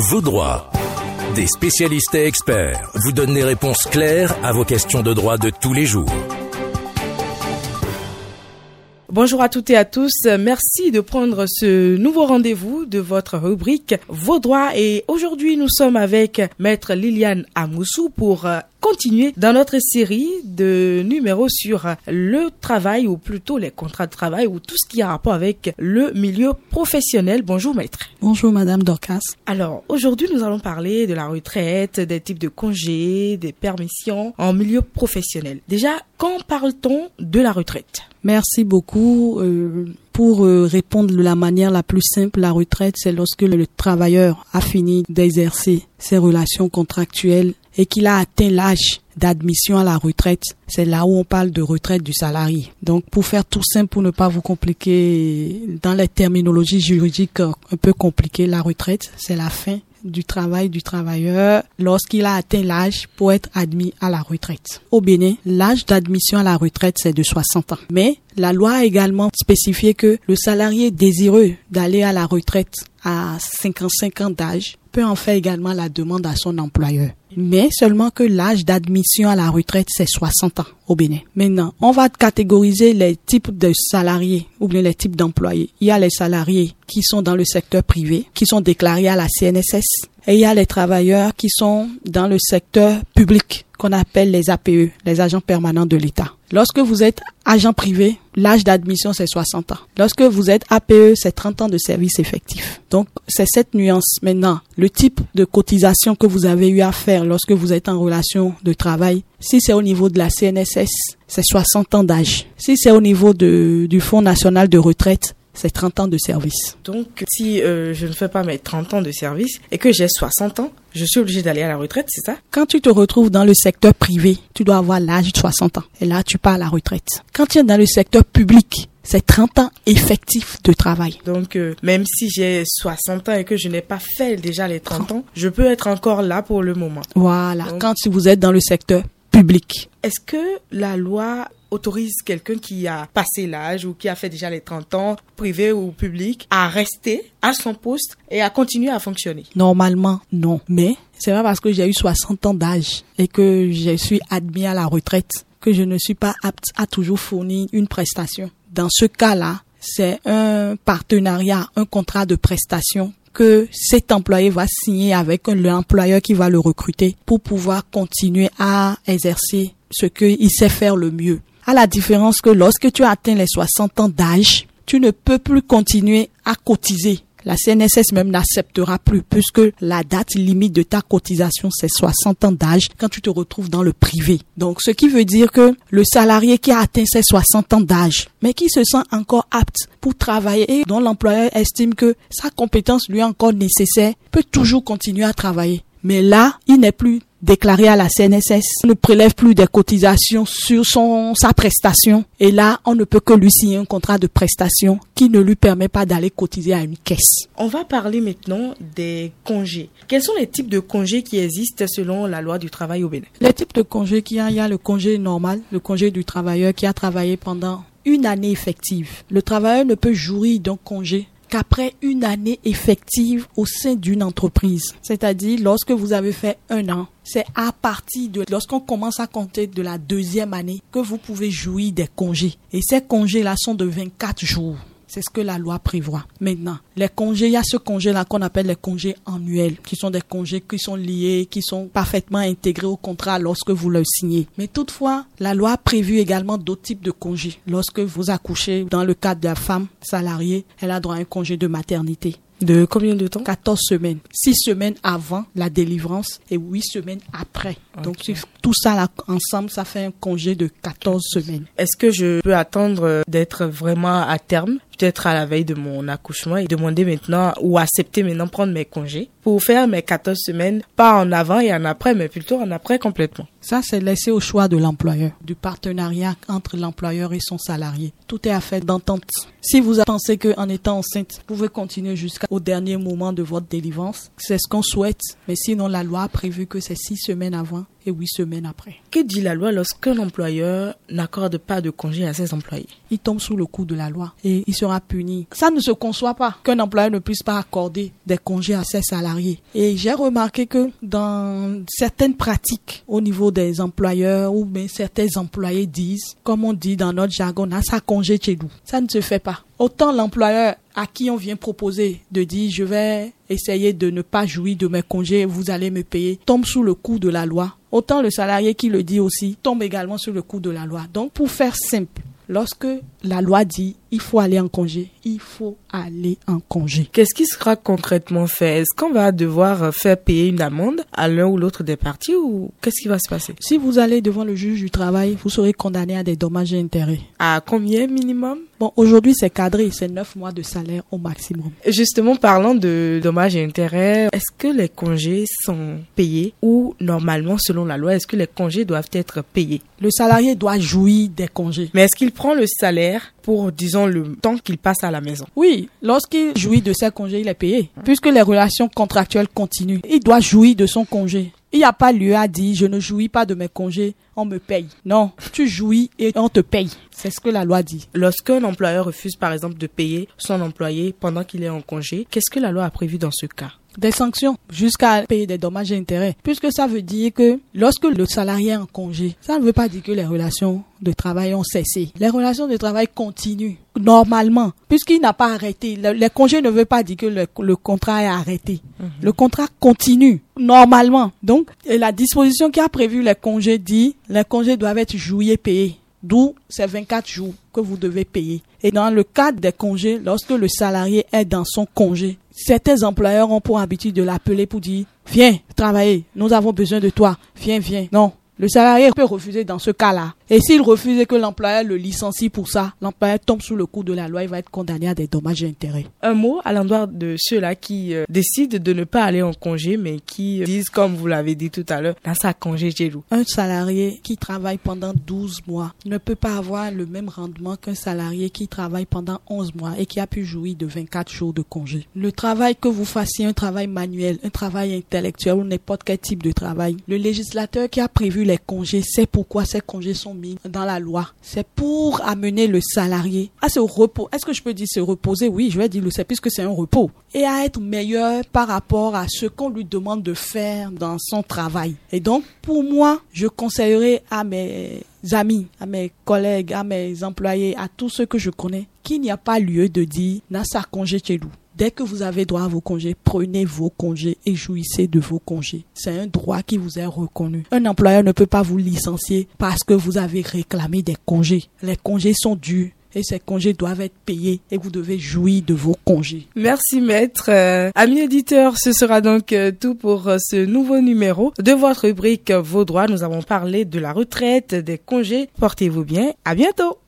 Vos droits. Des spécialistes et experts vous donnent des réponses claires à vos questions de droit de tous les jours. Bonjour à toutes et à tous. Merci de prendre ce nouveau rendez-vous de votre rubrique Vos droits. Et aujourd'hui, nous sommes avec Maître Liliane Amoussou pour euh, continuer dans notre série de numéros sur le travail ou plutôt les contrats de travail ou tout ce qui a rapport avec le milieu professionnel. Bonjour maître. Bonjour madame Dorcas. Alors aujourd'hui nous allons parler de la retraite, des types de congés, des permissions en milieu professionnel. Déjà, quand parle-t-on de la retraite? Merci beaucoup. Euh, pour euh, répondre de la manière la plus simple, la retraite, c'est lorsque le travailleur a fini d'exercer ses relations contractuelles et qu'il a atteint l'âge d'admission à la retraite, c'est là où on parle de retraite du salarié. Donc pour faire tout simple, pour ne pas vous compliquer dans les terminologies juridiques un peu compliquées, la retraite, c'est la fin du travail du travailleur lorsqu'il a atteint l'âge pour être admis à la retraite. Au Bénin, l'âge d'admission à la retraite, c'est de 60 ans. Mais la loi a également spécifié que le salarié désireux d'aller à la retraite à 55 ans d'âge peut en faire également la demande à son employeur. Mais seulement que l'âge d'admission à la retraite, c'est 60 ans au Bénin. Maintenant, on va catégoriser les types de salariés ou bien les types d'employés. Il y a les salariés qui sont dans le secteur privé, qui sont déclarés à la CNSS. Et il y a les travailleurs qui sont dans le secteur public, qu'on appelle les APE, les agents permanents de l'État. Lorsque vous êtes agent privé, l'âge d'admission c'est 60 ans. Lorsque vous êtes APE, c'est 30 ans de service effectif. Donc c'est cette nuance. Maintenant, le type de cotisation que vous avez eu à faire lorsque vous êtes en relation de travail, si c'est au niveau de la CNSS, c'est 60 ans d'âge. Si c'est au niveau du Fonds national de retraite, c'est 30 ans de service. Donc, si euh, je ne fais pas mes 30 ans de service et que j'ai 60 ans, je suis obligé d'aller à la retraite, c'est ça? Quand tu te retrouves dans le secteur privé, tu dois avoir l'âge de 60 ans. Et là, tu pars à la retraite. Quand tu es dans le secteur public, c'est 30 ans effectifs de travail. Donc, euh, même si j'ai 60 ans et que je n'ai pas fait déjà les 30 ans, je peux être encore là pour le moment. Voilà, quand vous êtes dans le secteur public. Est-ce que la loi autorise quelqu'un qui a passé l'âge ou qui a fait déjà les 30 ans, privé ou public, à rester à son poste et à continuer à fonctionner? Normalement, non. Mais c'est pas parce que j'ai eu 60 ans d'âge et que je suis admis à la retraite que je ne suis pas apte à toujours fournir une prestation. Dans ce cas-là, c'est un partenariat, un contrat de prestation que cet employé va signer avec l'employeur qui va le recruter pour pouvoir continuer à exercer ce qu'il sait faire le mieux. À la différence que lorsque tu atteins les 60 ans d'âge, tu ne peux plus continuer à cotiser la CNSS même n'acceptera plus puisque la date limite de ta cotisation c'est 60 ans d'âge quand tu te retrouves dans le privé. Donc ce qui veut dire que le salarié qui a atteint ses 60 ans d'âge mais qui se sent encore apte pour travailler et dont l'employeur estime que sa compétence lui est encore nécessaire peut toujours continuer à travailler. Mais là, il n'est plus déclaré à la CNSS, on ne prélève plus des cotisations sur son, sa prestation. Et là, on ne peut que lui signer un contrat de prestation qui ne lui permet pas d'aller cotiser à une caisse. On va parler maintenant des congés. Quels sont les types de congés qui existent selon la loi du travail au Bénin? Les types de congés qu'il y a, il y a le congé normal, le congé du travailleur qui a travaillé pendant une année effective. Le travailleur ne peut jouir d'un congé qu'après une année effective au sein d'une entreprise. C'est-à-dire, lorsque vous avez fait un an, c'est à partir de lorsqu'on commence à compter de la deuxième année que vous pouvez jouir des congés. Et ces congés-là sont de 24 jours. C'est ce que la loi prévoit. Maintenant, les congés, il y a ce congé-là qu'on appelle les congés annuels, qui sont des congés qui sont liés, qui sont parfaitement intégrés au contrat lorsque vous le signez. Mais toutefois, la loi a prévu également d'autres types de congés. Lorsque vous accouchez, dans le cadre de la femme salariée, elle a droit à un congé de maternité. De combien de temps? 14 semaines. 6 semaines avant la délivrance et 8 semaines après. Donc tout ça là, ensemble, ça fait un congé de 14 semaines. Est-ce que je peux attendre d'être vraiment à terme? Peut-être à la veille de mon accouchement et demander maintenant ou accepter maintenant prendre mes congés pour faire mes 14 semaines, pas en avant et en après, mais plutôt en après complètement. Ça, c'est laissé au choix de l'employeur, du partenariat entre l'employeur et son salarié. Tout est affaire d'entente. Si vous pensez qu'en étant enceinte, vous pouvez continuer jusqu'au dernier moment de votre délivrance, c'est ce qu'on souhaite. Mais sinon, la loi a prévu que c'est six semaines avant et huit semaines après. Que dit la loi lorsqu'un employeur n'accorde pas de congé à ses employés? Il tombe sous le coup de la loi et il sera puni. Ça ne se conçoit pas qu'un employeur ne puisse pas accorder des congés à ses salariés. Et j'ai remarqué que dans certaines pratiques au niveau des employeurs ou bien certains employés disent, comme on dit dans notre jargon, à sa congé chez nous. Ça ne se fait pas. Autant l'employeur à qui on vient proposer de dire je vais essayer de ne pas jouir de mes congés, vous allez me payer, tombe sous le coup de la loi. Autant le salarié qui le dit aussi tombe également sous le coup de la loi. Donc pour faire simple, lorsque la loi dit il faut aller en congé, il faut aller en congé. Qu'est-ce qui sera concrètement fait? Est-ce qu'on va devoir faire payer une amende à l'un ou l'autre des parties ou qu'est-ce qui va se passer? Si vous allez devant le juge du travail, vous serez condamné à des dommages et intérêts. À combien minimum? Bon, aujourd'hui c'est cadré, c'est 9 mois de salaire au maximum. Justement, parlant de dommages et intérêts, est-ce que les congés sont payés ou normalement, selon la loi, est-ce que les congés doivent être payés? Le salarié doit jouir des congés. Mais est-ce qu'il prend le salaire pour, disons, le temps qu'il passe à la maison. Oui, lorsqu'il jouit de ses congés, il est payé. Puisque les relations contractuelles continuent, il doit jouir de son congé. Il n'y a pas lieu à dire je ne jouis pas de mes congés, on me paye. Non, tu jouis et on te paye. C'est ce que la loi dit. Lorsqu'un employeur refuse par exemple de payer son employé pendant qu'il est en congé, qu'est-ce que la loi a prévu dans ce cas? Des sanctions jusqu'à payer des dommages et intérêts. Puisque ça veut dire que lorsque le salarié est en congé, ça ne veut pas dire que les relations de travail ont cessé. Les relations de travail continuent normalement, puisqu'il n'a pas arrêté. Le, congé ne veut pas dire que le, contrat est arrêté. Mhm. Le contrat continue normalement. Donc, la disposition qui a prévu les congés dit les congés doivent être joués payés. D'où ces 24 jours que vous devez payer. Et dans le cadre des congés, lorsque le salarié est dans son congé, certains employeurs ont pour habitude de l'appeler pour dire, viens travailler, nous avons besoin de toi, viens, viens. Non, le salarié peut refuser dans ce cas-là. Et s'il refuse et que l'employeur le licencie pour ça, l'employeur tombe sous le coup de la loi, il va être condamné à des dommages et intérêts. Un mot à l'endroit de ceux-là qui euh, décident de ne pas aller en congé, mais qui disent, comme vous l'avez dit tout à l'heure, dans sa congé vous. Un salarié qui travaille pendant 12 mois ne peut pas avoir le même rendement qu'un salarié qui travaille pendant 11 mois et qui a pu jouir de 24 jours de congé. Le travail que vous fassiez, un travail manuel, un travail intellectuel ou n'importe quel type de travail, le législateur qui a prévu les congés sait pourquoi ces congés sont dans la loi. C'est pour amener le salarié à se repos. Est-ce que je peux dire se reposer? Oui, je vais dire le c'est puisque c'est un repos. Et à être meilleur par rapport à ce qu'on lui demande de faire dans son travail. Et donc, pour moi, je conseillerais à mes amis, à mes collègues, à mes employés, à tous ceux que je connais, qu'il n'y a pas lieu de dire, n'a ça congé chez nous. Dès que vous avez droit à vos congés, prenez vos congés et jouissez de vos congés. C'est un droit qui vous est reconnu. Un employeur ne peut pas vous licencier parce que vous avez réclamé des congés. Les congés sont dus et ces congés doivent être payés et vous devez jouir de vos congés. Merci maître. Euh, amis éditeurs, ce sera donc euh, tout pour euh, ce nouveau numéro de votre rubrique Vos droits. Nous avons parlé de la retraite, des congés. Portez-vous bien. À bientôt.